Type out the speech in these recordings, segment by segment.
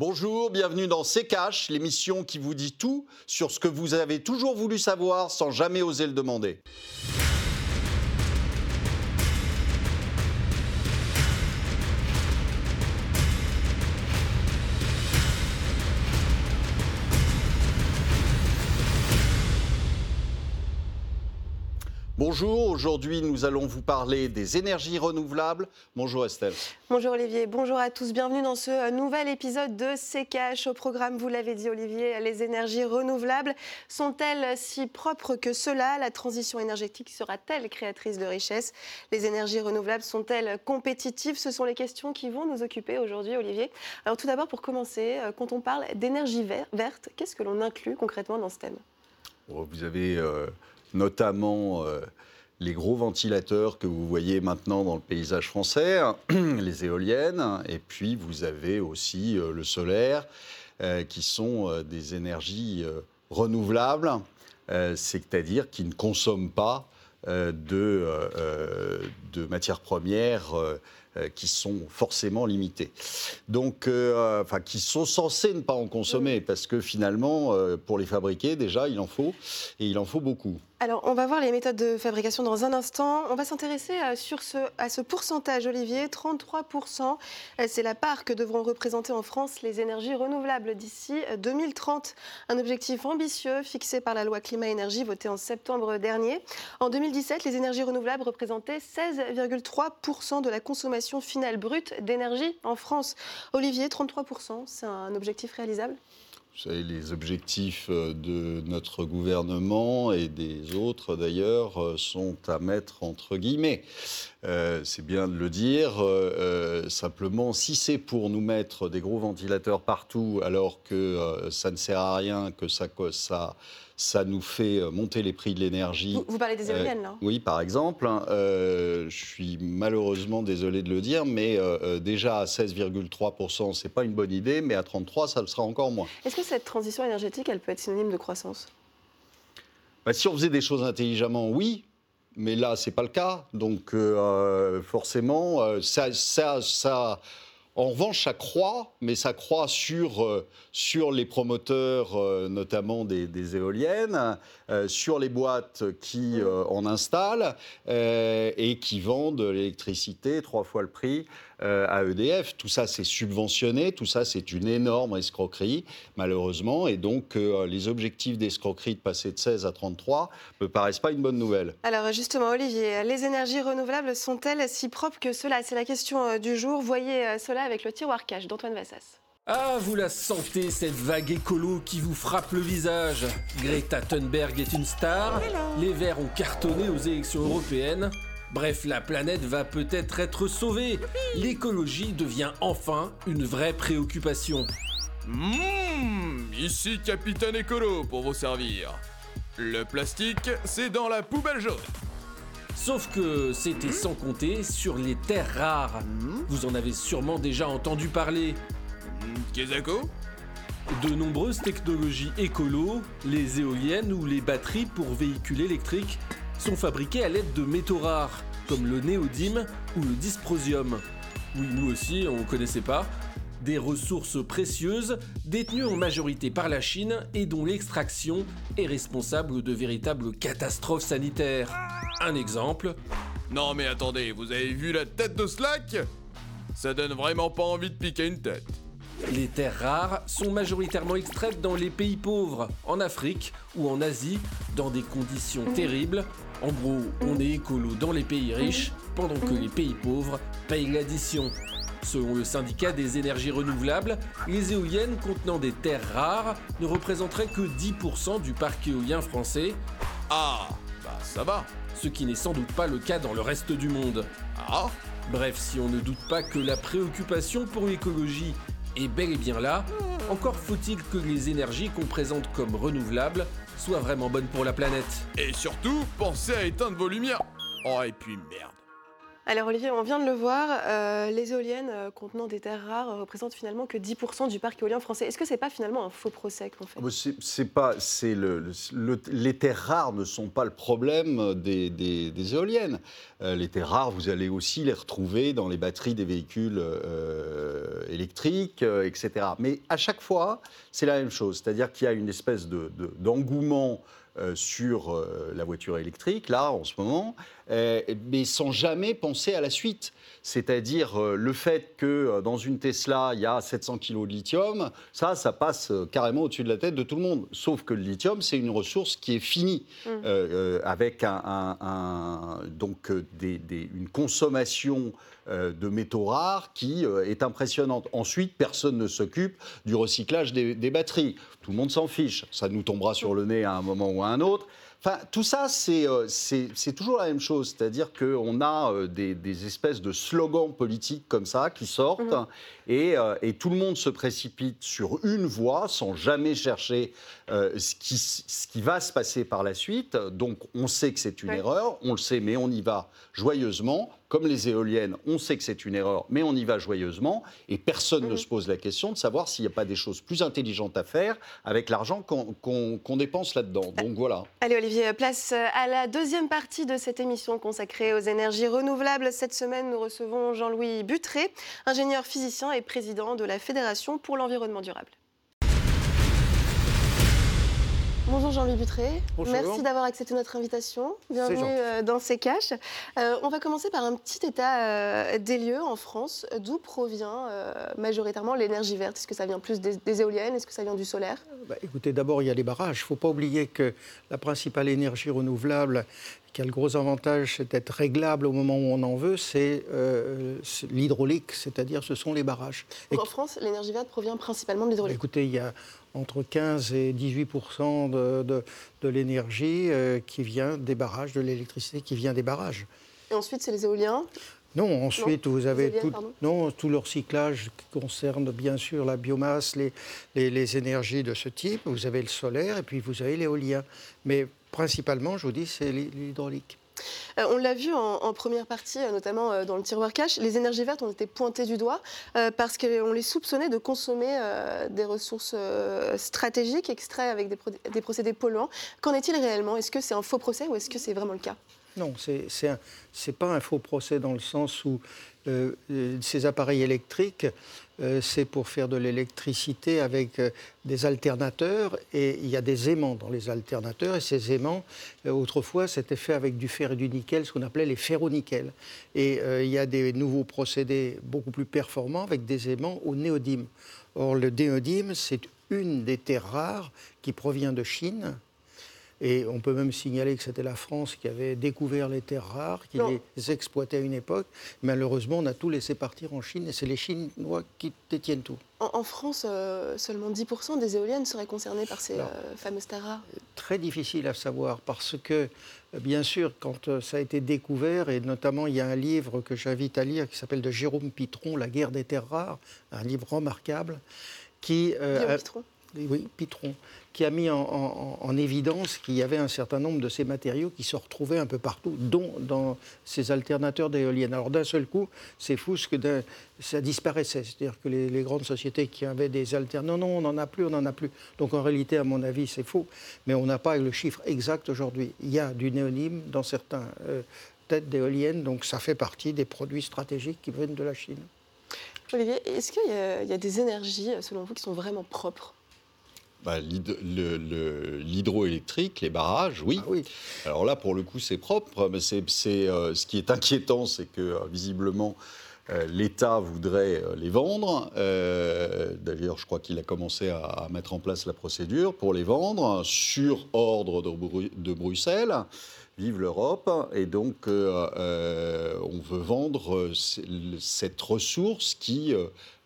Bonjour, bienvenue dans C'est Cash, l'émission qui vous dit tout sur ce que vous avez toujours voulu savoir sans jamais oser le demander. Bonjour, aujourd'hui nous allons vous parler des énergies renouvelables. Bonjour Estelle. Bonjour Olivier, bonjour à tous, bienvenue dans ce euh, nouvel épisode de CKH. Au programme, vous l'avez dit Olivier, les énergies renouvelables sont-elles si propres que cela? La transition énergétique sera-t-elle créatrice de richesses? Les énergies renouvelables sont-elles compétitives? Ce sont les questions qui vont nous occuper aujourd'hui Olivier. Alors tout d'abord pour commencer, euh, quand on parle d'énergie verte, qu'est-ce que l'on inclut concrètement dans ce thème? Vous avez... Euh, notamment euh, les gros ventilateurs que vous voyez maintenant dans le paysage français, les éoliennes, et puis vous avez aussi euh, le solaire, euh, qui sont des énergies renouvelables, c'est-à-dire qui ne consomment pas de, de matières premières qui sont forcément limitées. Donc, enfin, qui sont censés ne pas en consommer, parce que finalement, pour les fabriquer, déjà, il en faut, et il en faut beaucoup. Alors, on va voir les méthodes de fabrication dans un instant. On va s'intéresser à, à ce pourcentage, Olivier. 33%, euh, c'est la part que devront représenter en France les énergies renouvelables d'ici 2030. Euh, un objectif ambitieux fixé par la loi climat-énergie votée en septembre dernier. En 2017, les énergies renouvelables représentaient 16,3% de la consommation finale brute d'énergie en France. Olivier, 33%, c'est un objectif réalisable? Vous savez, les objectifs euh, de notre gouvernement et des autres d'ailleurs euh, sont à mettre entre guillemets. Euh, c'est bien de le dire. simplement, si c'est pour nous mettre des gros ventilateurs partout alors que ça ne sert à rien, que ça, ça ça nous fait euh, monter les prix de l'énergie. Vous, parlez des éoliennes, là Oui, par exemple. Hein, euh, je suis malheureusement désolé de le dire, mais euh, déjà à 16,3%, ce n'est pas une bonne idée, mais à 33%, ça le sera encore moins. Est-ce que cette transition énergétique, elle peut être synonyme de croissance? Bah, Si on faisait des choses intelligemment, oui. Mais là, ce n'est pas le cas. Donc, forcément, ça, ça, ça en revanche, ça croît, mais ça croît sur, euh, sur les promoteurs, euh, notamment des, éoliennes, euh, sur les boîtes qui en installent et qui vendent l'électricité trois fois le prix à EDF. Tout ça, c'est subventionné, tout ça, c'est une énorme escroquerie, malheureusement. Et donc, les objectifs d'escroquerie de passer de 16 à 33 ne me paraissent pas une bonne nouvelle. Alors, justement, Olivier, les énergies renouvelables sont-elles si propres que cela? C'est la question du jour. Voyez cela avec le tiroir cache d'Antoine Vassas. Ah, vous la sentez, cette vague écolo qui vous frappe le visage. Greta Thunberg est une star, les Verts ont cartonné aux élections européennes. Bref, la planète va peut-être être sauvée. L'écologie devient enfin une vraie préoccupation. Mmh, ici Capitaine Écolo pour vous servir. Le plastique, c'est dans la poubelle jaune. Sauf que c'était sans compter sur les terres rares. Vous en avez sûrement déjà entendu parler. Kezako De nombreuses technologies écolo, les éoliennes ou les batteries pour véhicules électriques sont fabriquées à l'aide de métaux rares, comme le néodyme ou le dysprosium. Oui, nous aussi, on ne connaissait pas. Des ressources précieuses détenues en majorité par la Chine et dont l'extraction est responsable de véritables catastrophes sanitaires. Un exemple. Non mais attendez, vous avez vu la tête de Slack? Ça donne vraiment pas envie de piquer une tête. Les terres rares sont majoritairement extraites dans les pays pauvres, en Afrique ou en Asie, dans des conditions terribles. En gros, on est écolo dans les pays riches, pendant que les pays pauvres payent l'addition. Selon le syndicat des énergies renouvelables, les éoliennes contenant des terres rares ne représenteraient que 10% du parc éolien français. Ah, bah ça va ce qui n'est sans doute pas le cas dans le reste du monde. Ah Bref, si on ne doute pas que la préoccupation pour l'écologie est bel et bien là, encore faut-il que les énergies qu'on présente comme renouvelables soient vraiment bonnes pour la planète. Et surtout, pensez à éteindre vos lumières. Oh, et puis merde. Alors Olivier, on vient de le voir, euh, les éoliennes euh, contenant des terres rares représentent finalement que 10% du parc éolien français. Est-ce que c'est pas finalement un faux procès qu'on fait? Ah bah, C'est pas, c'est le, les terres rares ne sont pas le problème des, éoliennes. les terres rares, vous allez aussi les retrouver dans les batteries des véhicules électriques, etc. Mais à chaque fois, c'est la même chose, c'est-à-dire qu'il y a une espèce de, d'engouement euh, sur euh, la voiture électrique, là, en ce moment, euh, mais sans jamais penser à la suite. C'est-à-dire le fait que dans une Tesla, il y a 700 kg de lithium, ça, ça passe carrément au-dessus de la tête de tout le monde. Sauf que le lithium, c'est une ressource qui est finie, mmh. avec un, donc une consommation de métaux rares qui est impressionnante. Ensuite, personne ne s'occupe du recyclage des, des batteries. Tout le monde s'en fiche. Ça nous tombera sur le nez à un moment ou à un autre. Enfin, tout ça, c'est euh, toujours la même chose. C'est-à-dire qu'on a euh, des, espèces de slogans politiques comme ça qui sortent mhm. euh, et, tout le monde se précipite sur une voie sans jamais chercher ce, qui, ce, qui, va se passer par la suite. Donc, on sait que c'est une erreur, on le sait, mais on y va joyeusement. Comme les éoliennes, on sait que c'est une erreur, mais on y va joyeusement. Et personne ne mhm. se pose la question de savoir s'il n'y a pas des choses plus intelligentes à faire avec l'argent qu'on dépense là-dedans. Donc voilà. Allez, Olivier, place à la deuxième partie de cette émission consacrée aux énergies renouvelables. Cette semaine, nous recevons Jean-Louis Butré, ingénieur physicien et président de la Fédération pour l'environnement durable. Bonjour Jean-Louis Butré. Merci d'avoir accepté notre invitation. Bienvenue euh, dans ces caches. Euh, on va commencer par un petit état euh, des lieux en France. D'où provient majoritairement l'énergie verte? Est-ce que ça vient plus des, éoliennes? Est-ce que ça vient du solaire? Bah, Écoutez, d'abord, il y a les barrages. Il ne faut pas oublier que la principale énergie renouvelable qui a le gros avantage, c'est d'être réglable au moment où on en veut, c'est l'hydraulique, c'est-à-dire ce sont les barrages. en France, l'énergie verte provient principalement de l'hydraulique. Écoutez, il y a entre 15 et 18 de, de, l'énergie euh, qui vient des barrages, de l'électricité qui vient des barrages. Et ensuite, c'est les éoliens non, ensuite, vous avez tout, non, tout le recyclage qui concerne bien sûr la biomasse, les, les, énergies de ce type. Vous avez le solaire et puis vous avez l'éolien. Mais principalement, je vous dis, c'est l'hydraulique. Euh, on l'a vu en, première partie, euh, notamment euh, dans le tiroir cash, les énergies vertes ont été pointées du doigt parce qu'on les soupçonnait de consommer des ressources stratégiques extraites avec des, procédés polluants. Qu'en est-il réellement? Est-ce que c'est un faux procès ou est-ce que c'est vraiment le cas? Non, ce n'est pas un faux procès dans le sens où ces appareils électriques euh, c'est pour faire de l'électricité avec euh, des alternateurs et il y a des aimants dans les alternateurs et ces aimants, euh, autrefois, c'était fait avec du fer et du nickel, ce qu'on appelait les ferronickel. Et il y a des nouveaux procédés beaucoup plus performants avec des aimants au néodyme. Or, le néodyme, c'est une des terres rares qui provient de Chine et on peut même signaler que c'était la France qui avait découvert les terres rares, qui les exploitait à une époque. Malheureusement, on a tout laissé partir en Chine et c'est les Chinois qui détiennent tout. En, France, euh, seulement 10% des éoliennes seraient concernées par ces euh, fameuses terres rares Très difficile à savoir parce que, bien sûr, quand euh, ça a été découvert, et notamment il y a un livre que j'invite à lire qui s'appelle de Jérôme Pitron, La guerre des terres rares, un livre remarquable, qui... Pitron oui, Pitron, qui a mis en, évidence qu'il y avait un certain nombre de ces matériaux qui se retrouvaient un peu partout, dont dans ces alternateurs d'éoliennes. Alors d'un seul coup, c'est fou ce que ça disparaissait. C'est-à-dire que les, grandes sociétés qui avaient des alternateurs, non, non, on n'en a plus, on n'en a plus. Donc en réalité, à mon avis, c'est faux. Mais on n'a pas le chiffre exact aujourd'hui. Il y a du néonyme dans certains euh, têtes d'éoliennes, donc ça fait partie des produits stratégiques qui viennent de la Chine. Olivier, est-ce qu'il y, a des énergies, selon vous, qui sont vraiment propres bah, L'hydroélectrique, les barrages, oui. Ah oui. Alors là, pour le coup, c'est propre, mais c'est, euh, ce qui est inquiétant, c'est que euh, visiblement, euh, l'État voudrait les vendre. d'ailleurs, je crois qu'il a commencé à, mettre en place la procédure pour les vendre sur ordre de, Bruxelles. Vive l'Europe. Et donc, on veut vendre cette ressource qui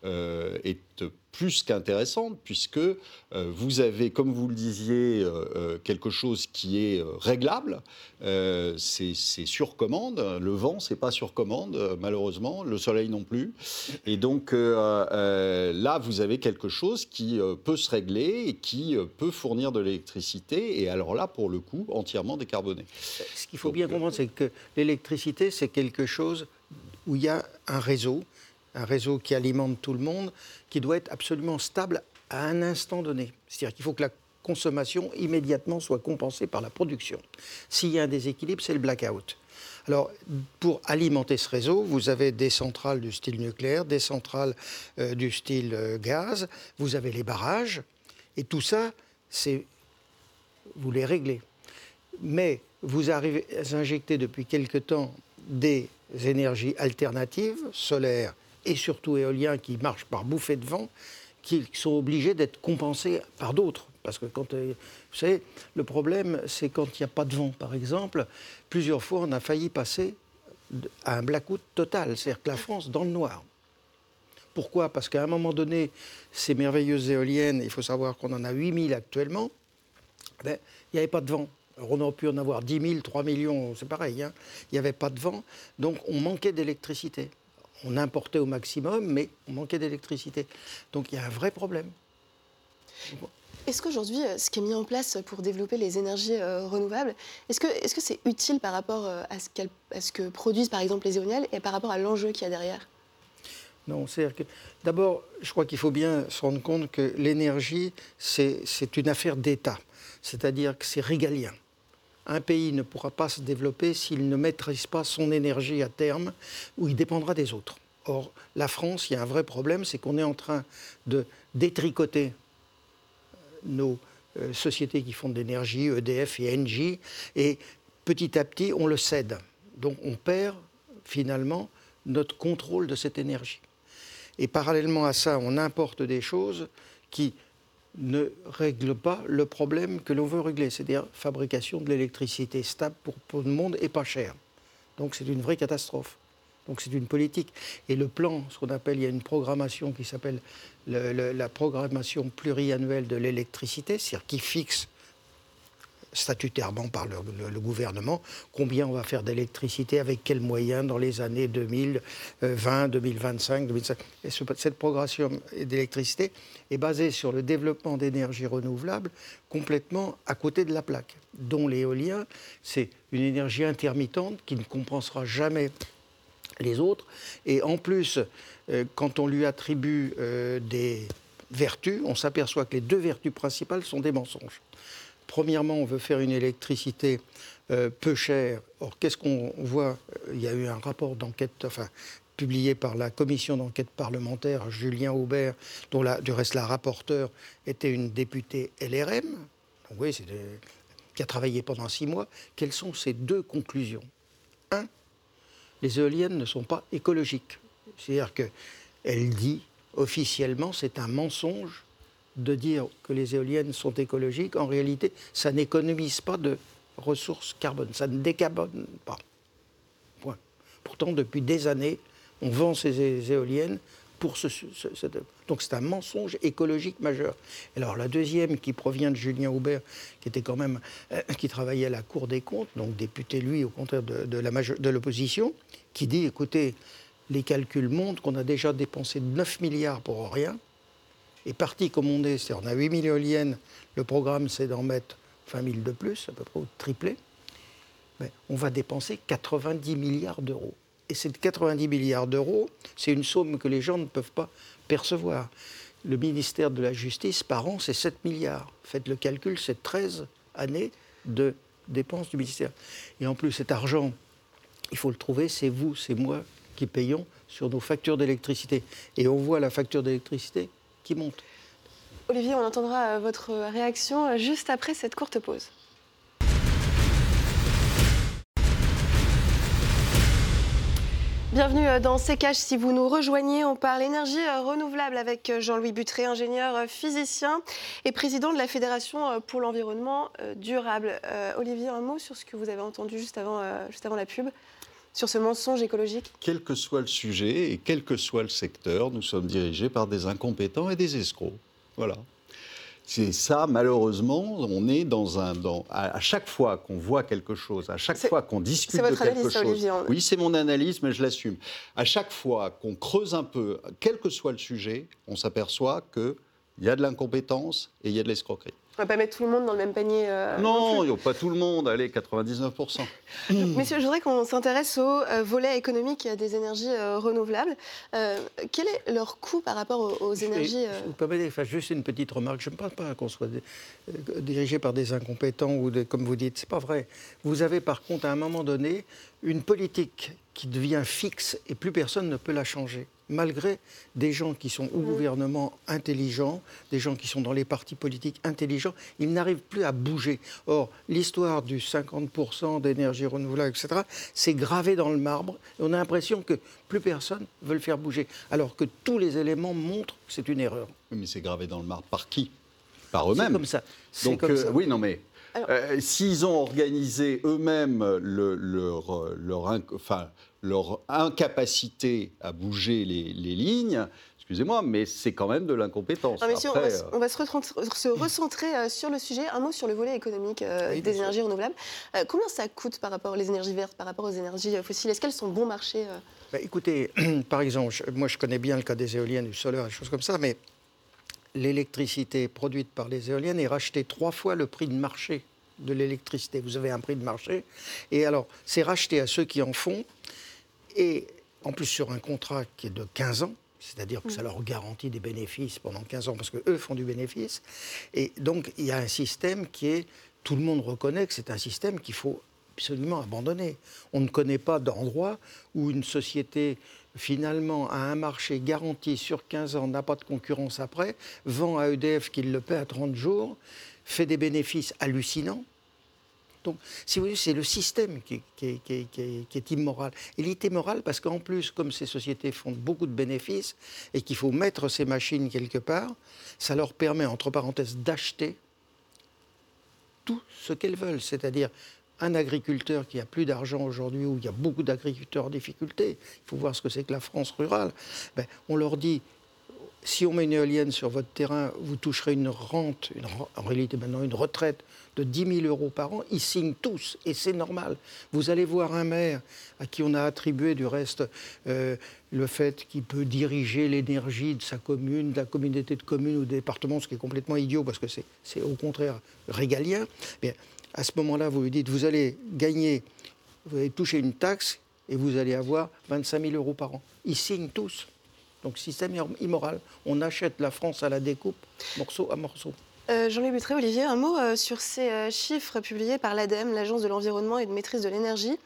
est plus qu'intéressante, puisque euh, vous avez, comme vous le disiez, euh, euh, quelque chose qui est réglable. c'est sur commande. Le vent, c'est pas sur commande, malheureusement. Le soleil non plus. Et donc là, vous avez quelque chose qui peut se régler et qui peut fournir de l'électricité. Et alors là, pour le coup, entièrement décarboné. Ce qu'il faut bien comprendre, c'est que l'électricité, c'est quelque chose où il y a un réseau, un réseau qui alimente tout le monde, qui doit être absolument stable à un instant donné. C'est-à-dire qu'il faut que la consommation immédiatement soit compensée par la production. S'il y a un déséquilibre, c'est le blackout. Alors, pour alimenter ce réseau, vous avez des centrales du style nucléaire, des centrales euh, du style euh, gaz, vous avez les barrages, et tout ça, c'est vous les réglez. Mais vous arrivez à injecter depuis quelque temps des énergies alternatives, solaires et surtout éoliens qui marchent par bouffées de vent, qui sont obligés d'être compensés par d'autres. Parce que quand, euh, vous savez, le problème, c'est quand il n'y a pas de vent, par exemple. Plusieurs fois, on a failli passer à un blackout total, c'est-à-dire que la France dans le noir. Pourquoi? Parce qu'à un moment donné, ces merveilleuses éoliennes, il faut savoir qu'on en a 8000 actuellement, ben, il n'y avait pas de vent. on aurait pu en avoir 10 000, 3 millions, c'est pareil. Hein. Il n'y avait pas de vent, donc on manquait d'électricité. On importait au maximum, mais on manquait d'électricité. Donc il y a un vrai problème. Est-ce qu'aujourd'hui, euh, ce qui est mis en place pour développer les énergies euh, renouvelables, est-ce que c'est -ce c'est utile par rapport euh, à ce, à ce, que produisent par exemple les éoliennes et par rapport à l'enjeu qu'il y a derrière? Non, c'est-à-dire que d'abord, je crois qu'il faut bien se rendre compte que l'énergie, c'est une affaire d'État, c'est-à-dire que c'est régalien. Un pays ne pourra pas se développer s'il ne maîtrise pas son énergie à terme, où il dépendra des autres. Or, la France, il y a un vrai problème, c'est qu'on est en train de détricoter euh, nos euh, sociétés qui font de l'énergie, EDF et Engie, et petit à petit, on le cède. Donc on perd finalement notre contrôle de cette énergie. Et parallèlement à ça, on importe des choses qui ne règlent pas le problème que l'on veut régler, c'est-à-dire fabrication de l'électricité stable pour, tout le monde et pas cher. Donc c'est une vraie catastrophe. Donc c'est une politique. Et le plan, ce qu'on appelle, il y a une programmation qui s'appelle la programmation pluriannuelle de l'électricité, c'est-à-dire qui fixe statutairement par le, gouvernement combien on va faire d'électricité, avec quels moyens dans les années 2020, 2025, 2025. Et cette progression d'électricité est basée sur le développement d'énergies renouvelables complètement à côté de la plaque, dont l'éolien, c'est une énergie intermittente qui ne compensera jamais les autres. Et en plus, euh, quand on lui attribue euh, des vertus, on s'aperçoit que les deux vertus principales sont des mensonges. Premièrement, on veut faire une électricité euh, peu chère. Or, qu'est-ce qu'on voit Il y a eu un rapport d'enquête, enfin, publié par la commission d'enquête parlementaire, Julien Aubert, dont la, du reste la rapporteure était une députée LRM, oui, qui a travaillé pendant six mois. Quelles sont ces deux conclusions? Un, les éoliennes ne sont pas écologiques. C'est-à-dire qu'elle dit officiellement, c'est un mensonge de dire que les éoliennes sont écologiques, en réalité, ça n'économise pas de ressources carbone, ça ne décarbone pas. Point. Pourtant, depuis des années, on vend ces éoliennes pour ce, donc c'est un mensonge écologique majeur. Alors la deuxième qui provient de Julien Aubert, qui était quand même euh, qui travaillait à la Cour des comptes, donc député lui au contraire de, de l'opposition, qui dit écoutez les calculs montrent qu'on a déjà dépensé 9 milliards pour rien est parti comme on est, c'est-à-dire on a 8 000 éoliennes, le programme c'est d'en mettre 20 000 de plus, à peu près triplé, mais on va dépenser 90 milliards d'euros. Et ces 90 milliards d'euros, c'est une somme que les gens ne peuvent pas percevoir. Le ministère de la Justice, par an, c'est 7 milliards. Faites le calcul, c'est 13 années de dépenses du ministère. Et en plus, cet argent, il faut le trouver, c'est vous, c'est moi qui payons sur nos factures d'électricité. Et on voit la facture d'électricité Olivier, on entendra euh, votre réaction euh, juste après cette courte pause. Bienvenue euh, dans CKH. Si vous nous rejoignez, on parle énergie renouvelable avec Jean-Louis Butré, ingénieur physicien et président de la Fédération pour l'environnement durable. Olivier, un mot sur ce que vous avez entendu juste avant la pub sur ce mensonge écologique Quel que soit le sujet et quel que soit le secteur, nous sommes dirigés par des incompétents et des escrocs. Voilà. C'est ça, malheureusement, on est dans un. Dans, à, chaque fois qu'on voit quelque chose, à chaque fois qu'on discute de quelque chose. Oui, c'est mon analyse, mais je l'assume. À chaque fois qu'on creuse un peu, quel que soit le sujet, on s'aperçoit qu'il y a de l'incompétence et il y a de l'escroquerie. On va pas mettre tout le monde dans le même panier. euh, non, plus. il n'y a pas tout le monde, allez, 99%. Messieurs, je voudrais qu'on s'intéresse au euh, volet économique des énergies euh, renouvelables. Euh, quel est leur coût par rapport aux, aux énergies euh, Vous permettez, enfin, juste une petite remarque. Je ne pense pas qu'on soit dirigé par des incompétents ou comme vous dites. C'est pas vrai. Vous avez par contre à un moment donné une politique qui devient fixe et plus personne ne peut la changer. Malgré des gens qui sont au gouvernement intelligents, des gens qui sont dans les partis politiques intelligents, ils n'arrivent plus à bouger. Or, l'histoire du 50% d'énergie renouvelable, etc., c'est gravé dans le marbre. Et on a l'impression que plus personne veut le faire bouger. Alors que tous les éléments montrent que c'est une erreur. Mais c'est gravé dans le marbre par qui? Par C'est eux-mêmes. comme ça. C'est Donc, comme euh, ça. oui, non, mais Alors- euh, s'ils ont organisé eux-mêmes le- leur, euh, leur, enfin, leur incapacité à bouger les, les lignes, excusez-moi, mais c'est quand même de l'incompétence. Messieurs, on, Après, va, se- euh, on va se, retran- se recentrer euh, sur le sujet. Un mot sur le volet économique euh, Oui, des sûr. énergies renouvelables. Euh, combien ça coûte par rapport aux énergies vertes, par rapport aux énergies euh, fossiles? Est-ce qu'elles sont bon marché euh? Bah, écoutez, par exemple, je- moi je connais bien le cas des éoliennes, du solaire, des choses comme ça, mais l'électricité produite par les éoliennes est rachetée trois fois le prix de marché de l'électricité. Vous avez un prix de marché, et alors c'est racheté à ceux qui en font, et en plus sur un contrat qui est de 15 ans. C'est-à-dire que ça leur garantit des bénéfices pendant 15 ans parce qu'eux font du bénéfice. Et donc, il y a un système qui est. Tout le monde reconnaît que c'est un système qu'il faut absolument abandonner. On ne connaît pas d'endroit où une société, finalement, a un marché garanti sur 15 ans, n'a pas de concurrence après, vend à EDF qu'il le paie à 30 jours, fait des bénéfices hallucinants. Donc, si vous voulez, c'est le système qui, est immoral. Il est immoral parce qu'en plus, comme ces sociétés font beaucoup de bénéfices et qu'il faut mettre ces machines quelque part, ça leur permet, entre parenthèses, d'acheter tout ce qu'elles veulent. C'est-à-dire un agriculteur qui a plus d'argent aujourd'hui, où il y a beaucoup d'agriculteurs en difficulté, il faut voir ce que c'est que la France rurale, ben, on leur dit, si on met une éolienne sur votre terrain, vous toucherez une rente, une en réalité maintenant une retraite de 10 000 euros par an. Ils signent tous et c'est normal. Vous allez voir un maire à qui on a attribué du reste euh, le fait qu'il peut diriger l'énergie de sa commune, de la communauté de communes ou du département, ce qui est complètement idiot parce que c'est au contraire régalien. Bien, à ce moment-là, vous lui dites, vous allez gagner, vous allez toucher une taxe et vous allez avoir 25 000 euros par an. Ils signent tous. Donc système immoral, on achète la France à la découpe, morceau à morceau. Euh, Jean-Louis Butré, Olivier, un mot euh, sur ces euh, chiffres publiés par l'ADEME, l'Agence de l'environnement et de maîtrise de l'énergie.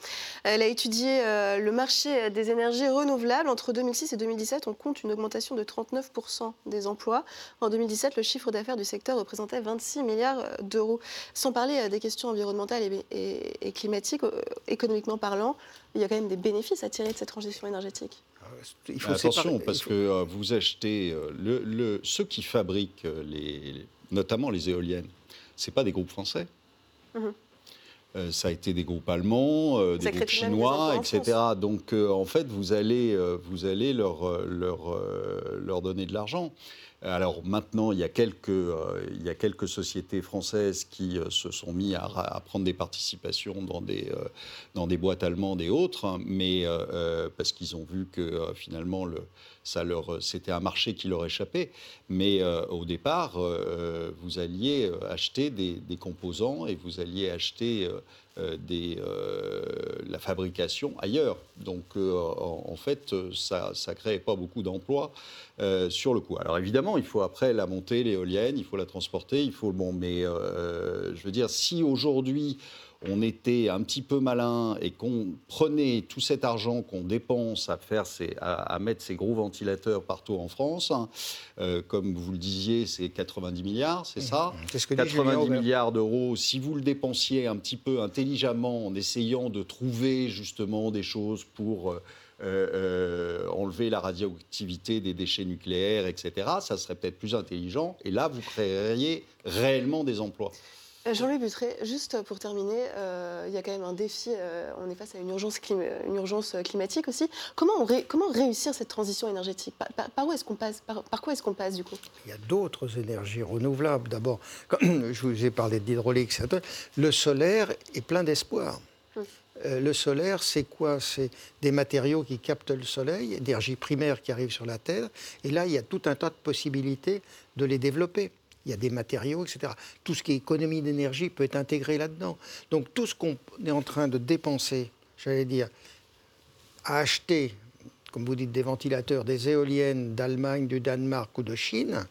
Elle a étudié le marché des énergies renouvelables. Entre 2006 et 2017, on compte une augmentation de 39% des emplois. En 2017, le chiffre d'affaires du secteur représentait 26 milliards d'euros. Sans parler des questions environnementales et, climatiques, économiquement parlant, il y a quand même des bénéfices à tirer de cette transition énergétique. Il Mais attention, séparer- parce il faut- que euh, vous achetez euh, le, le- ceux qui fabriquent euh, les, notamment les éoliennes. C'est pas des groupes français. Mhm. Euh, ça a été des groupes allemands, euh, des groupes des chinois, etc. Donc, euh, en fait, vous allez, euh, vous allez leur, euh, leur, euh, leur donner de l'argent. Alors maintenant, il y, a quelques, euh, il y a quelques sociétés françaises qui euh, se sont mis à, prendre des participations dans des, euh, boîtes allemandes et autres, hein, mais euh, euh, parce qu'ils ont vu que euh, finalement, le, ça leur, c'était un marché qui leur échappait. Mais euh, au départ, euh, vous alliez euh, acheter des, composants et vous alliez acheter euh, euh, euh, la fabrication ailleurs. Donc, euh, en, fait, euh, ça ne créait pas beaucoup d'emplois euh, sur le coup. Alors, évidemment, il faut après la monter, l'éolienne, il faut la transporter, il faut... Bon, mais euh, je veux dire, si aujourd'hui on était un petit peu malin et qu'on prenait tout cet argent qu'on dépense à, faire ces- à, à mettre ces gros ventilateurs partout en France, hein, euh, comme vous le disiez, c'est 90 milliards, c'est ça C'est ce que dit Julien 90 Aubert. milliards d'euros, si vous le dépensiez un petit peu intelligemment en essayant de trouver justement des choses pour euh, euh, enlever la radioactivité des déchets nucléaires, etc., ça serait peut-être plus intelligent. Et là, vous créeriez réellement des emplois. Euh, Jean-Louis Butré, juste pour terminer, euh, il y a quand même un défi. euh, on est face à une urgence, clim- une urgence euh, climatique aussi. Comment, on ré- comment réussir cette transition énergétique? Par, par- par où est-ce qu'on passe? Par, par quoi est-ce qu'on passe du coup? Il y a d'autres énergies renouvelables. D'abord, je vous ai parlé d'hydraulique, etc. le solaire est plein d'espoir. Mm. Euh, le solaire, c'est quoi? C'est des matériaux qui captent le soleil, énergie primaire qui arrive sur la Terre. Et là, il y a tout un tas de possibilités de les développer. il y a des matériaux, etc. Tout ce qui est économie d'énergie peut être intégré là-dedans. Donc tout ce qu'on est en train de dépenser, j'allais dire, à acheter, comme vous dites, des ventilateurs, des éoliennes d'Allemagne, du Danemark ou de Chine,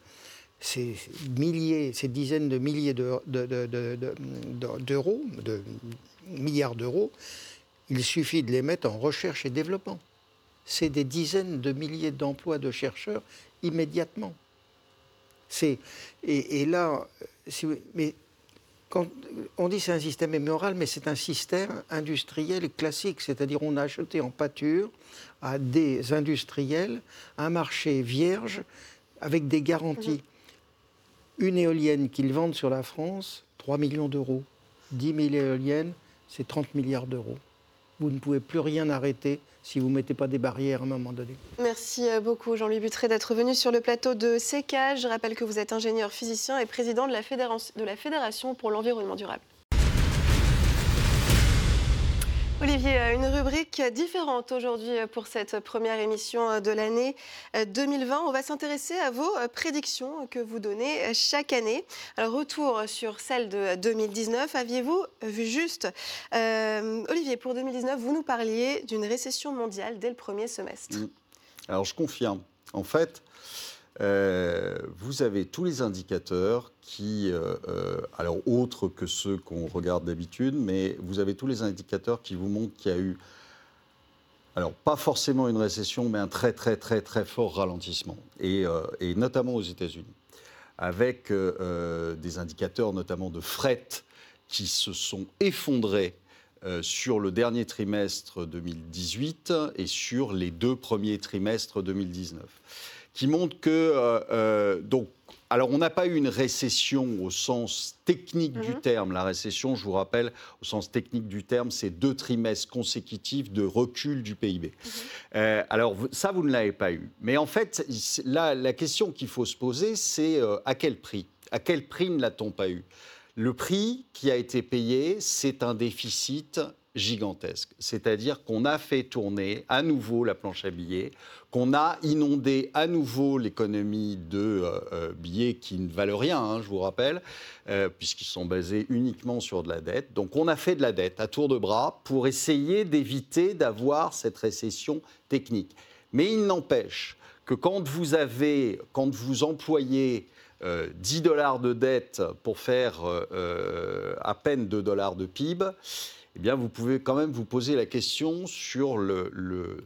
ces milliers, ces dizaines de milliers d'euros, de, milliards d'euros, il suffit de les mettre en recherche et développement. C'est des dizaines de milliers d'emplois de chercheurs immédiatement. C'est et, là, mais quand on dit c'est un système immoral, mais c'est un système industriel classique, c'est-à-dire on a acheté en pâture à des industriels un marché vierge avec des garanties. Mhm. Une éolienne qu'ils vendent sur la France, 3 millions d'euros. 10 000 éoliennes, c'est 30 milliards d'euros. Vous ne pouvez plus rien arrêter si vous ne mettez pas des barrières à un moment donné. Merci euh, beaucoup Jean-Louis Butré d'être venu sur le plateau de CECA. Je rappelle que vous êtes ingénieur physicien et président de la Fédération pour l'environnement durable. Olivier, euh, une rubrique différente aujourd'hui euh, pour cette première émission euh, de l'année 2020. On va s'intéresser à vos prédictions que vous donnez chaque année. Alors, retour sur celle de 2019. Aviez-vous vu juste? Olivier, pour 2019, vous nous parliez d'une récession mondiale dès le premier semestre. Mm. Alors, je confirme. En fait, euh, vous avez tous les indicateurs qui, euh, euh, alors autres que ceux qu'on regarde d'habitude, mais vous avez tous les indicateurs qui vous montrent qu'il y a eu, alors pas forcément une récession, mais un très très très très fort ralentissement, et, et notamment aux États-Unis, avec des indicateurs notamment de fret qui se sont effondrés sur le dernier trimestre 2018 et sur les deux premiers trimestres 2019 qui montre que euh, euh, donc alors, on n'a pas eu une récession au sens technique du mhm. terme. La récession, je vous rappelle, au sens technique du terme, c'est deux trimestres consécutifs de recul du PIB. Mhm. Euh, alors, ça, vous ne l'avez pas eu. Mais en fait, là, la question qu'il faut se poser, c'est à quel prix? À quel prix ne l'a-t-on pas eu? Le prix qui a été payé, c'est un déficit gigantesque. C'est-à-dire qu'on a fait tourner à nouveau la planche à billets, qu'on a inondé à nouveau l'économie de euh, euh, billets qui ne valent rien, hein, je vous rappelle, euh, puisqu'ils sont basés uniquement sur de la dette. Donc on a fait de la dette à tour de bras pour essayer d'éviter d'avoir cette récession technique. Mais il n'empêche que quand vous avez, quand vous employez 10 dollars de dette pour faire à peine 2 dollars de PIB, eh bien, vous pouvez quand même vous poser la question sur le,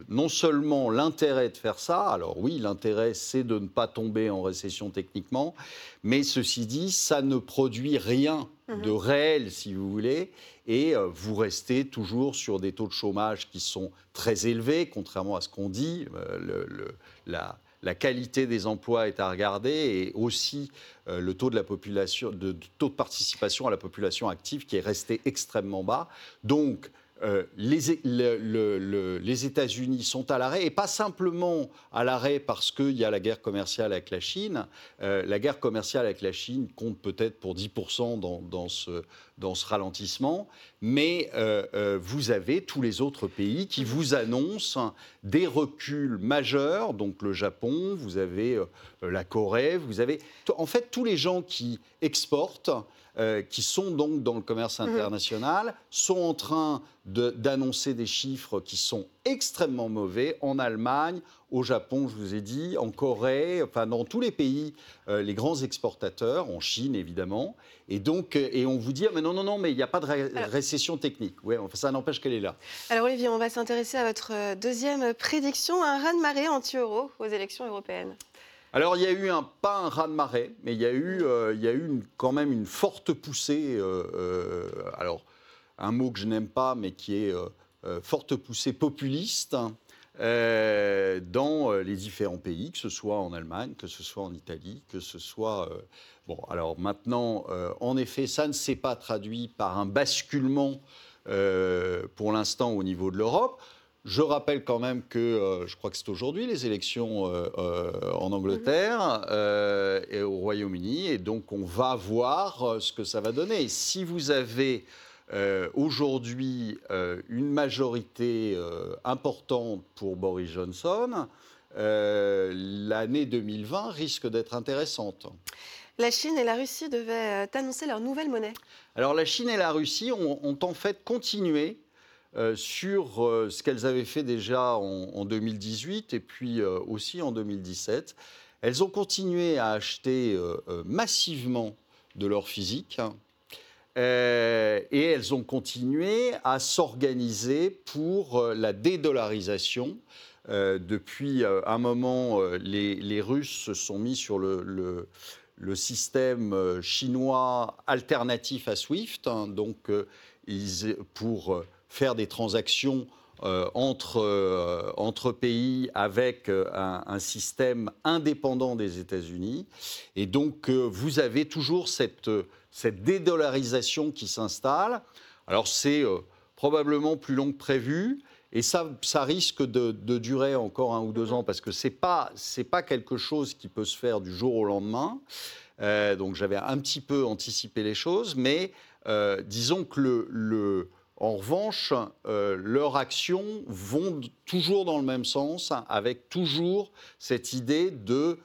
non seulement l'intérêt de faire ça, alors oui, l'intérêt c'est de ne pas tomber en récession techniquement, mais ceci dit, ça ne produit rien de mhm. réel, si vous voulez, et euh, vous restez toujours sur des taux de chômage qui sont très élevés, contrairement à ce qu'on dit. Euh, le, la, la qualité des emplois est à regarder et aussi euh, le taux de, participation à la population active qui est resté extrêmement bas. Donc, euh, les, États-Unis sont à l'arrêt, et pas simplement à l'arrêt parce qu'il y a la guerre commerciale avec la Chine. Euh, la guerre commerciale avec la Chine compte peut-être pour 10% dans, dans, ce, dans ce ralentissement, mais euh, vous avez tous les autres pays qui vous annoncent des reculs majeurs, donc le Japon, vous avez la Corée, vous avez en fait tous les gens qui exportent. Euh, qui sont donc dans le commerce mhm. international, sont en train d'annoncer des chiffres qui sont extrêmement mauvais en Allemagne, au Japon, je vous ai dit, en Corée, enfin dans tous les pays, euh, les grands exportateurs, en Chine évidemment. Et donc, euh, et on vous dit, mais non, non, non, mais il n'y a pas de récession technique. Ouais, enfin, ça n'empêche qu'elle est là. Alors Olivier, on va s'intéresser à votre deuxième prédiction, un raz-de-marée anti-euro aux élections européennes. Alors il y a eu un, pas un raz-de-marée, mais il y a eu, euh, il y a eu quand même une forte poussée, euh, euh, alors un mot que je n'aime pas, mais qui est forte poussée populiste dans les différents pays, que ce soit en Allemagne, que ce soit en Italie, que ce soit... bon, alors maintenant, en effet, ça ne s'est pas traduit par un basculement pour l'instant au niveau de l'Europe. Je rappelle quand même que euh, je crois que c'est aujourd'hui les élections euh, euh, en Angleterre et au Royaume-Uni, et donc on va voir ce que ça va donner. si vous avez aujourd'hui une majorité importante pour Boris Johnson, l'année 2020 risque d'être intéressante. La Chine et la Russie devaient annoncer leur nouvelle monnaie. Alors la Chine et la Russie ont, en fait continué sur ce qu'elles avaient fait déjà en, 2018 et puis aussi en 2017. Elles ont continué à acheter massivement de l'or physique. Hein, euh, et elles ont continué à s'organiser pour euh, la dédollarisation. Euh, depuis un moment, les, Russes se sont mis sur le, système chinois alternatif à SWIFT, hein, donc pour faire des transactions entre, entre, pays avec un, un, système indépendant des États-Unis. Et donc, vous avez toujours cette cette dédollarisation qui s'installe. Alors c'est euh, probablement plus long que prévu. Et ça, risque de, durer encore un ou deux ans parce que ce n'est pas, pas quelque chose qui peut se faire du jour au lendemain. Euh, donc j'avais un petit peu anticipé les choses, mais euh, disons que le, le, en revanche, leurs actions vont toujours dans le même sens, avec toujours cette idée de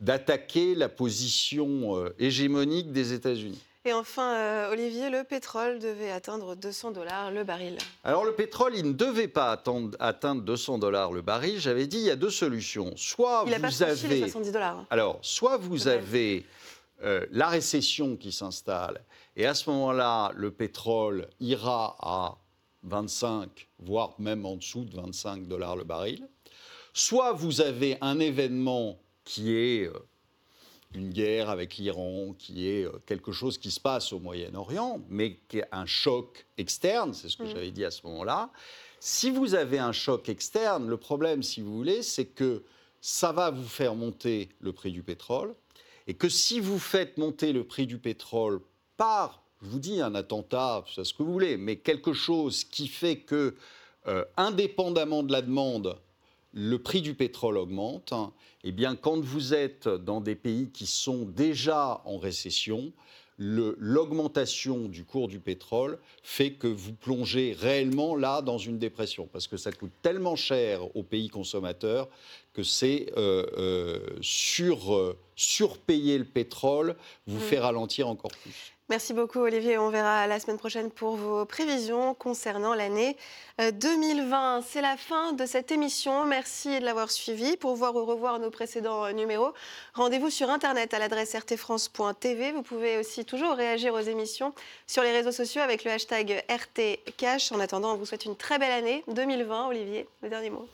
d'attaquer la position euh, hégémonique des États-Unis. Et enfin, euh, Olivier, le pétrole devait atteindre 200 dollars le baril. Alors le pétrole, il ne devait pas atteindre 200 dollars le baril. J'avais dit, il y a deux solutions. Soit il vous avez, les 70 dollars. Hein. Alors, soit vous avez euh, la récession qui s'installe, et à ce moment-là, le pétrole ira à 25, voire même en dessous de 25 dollars le baril. Soit vous avez un événement qui est euh, une guerre avec l'Iran, qui est euh, quelque chose qui se passe au Moyen-Orient, mais qui est un choc externe, c'est ce que mm. j'avais dit à ce moment-là. Si vous avez un choc externe, le problème, si vous voulez, c'est que ça va vous faire monter le prix du pétrole, et que si vous faites monter le prix du pétrole par, je vous dis, un attentat, c'est ce que vous voulez, mais quelque chose qui fait que, euh, indépendamment de la demande, le prix du pétrole augmente, eh bien, quand vous êtes dans des pays qui sont déjà en récession, l'augmentation du cours du pétrole fait que vous plongez réellement là dans une dépression, parce que ça coûte tellement cher aux pays consommateurs que c'est euh, euh, sur, euh, surpayer le pétrole vous fait ralentir encore plus. Merci beaucoup Olivier. On verra la semaine prochaine pour vos prévisions concernant l'année 2020. Euh, C'est la fin de cette émission. Merci de l'avoir suivi. Pour voir ou revoir nos précédents euh, numéros, rendez-vous sur Internet à l'adresse rtfrance.tv. Vous pouvez aussi toujours réagir aux émissions sur les réseaux sociaux avec le hashtag RTCash. En attendant, on vous souhaite une très belle année 2020. Olivier, le dernier mot.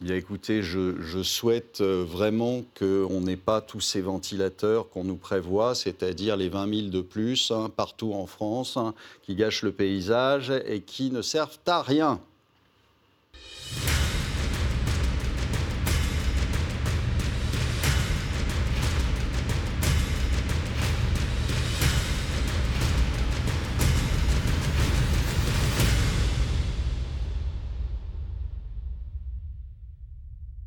Bien écoutez, je, souhaite euh, vraiment qu'on n'ait pas tous ces ventilateurs qu'on nous prévoit, c'est-à-dire les 20 000 de plus hein, partout en France, hein, qui gâchent le paysage et qui ne servent à rien.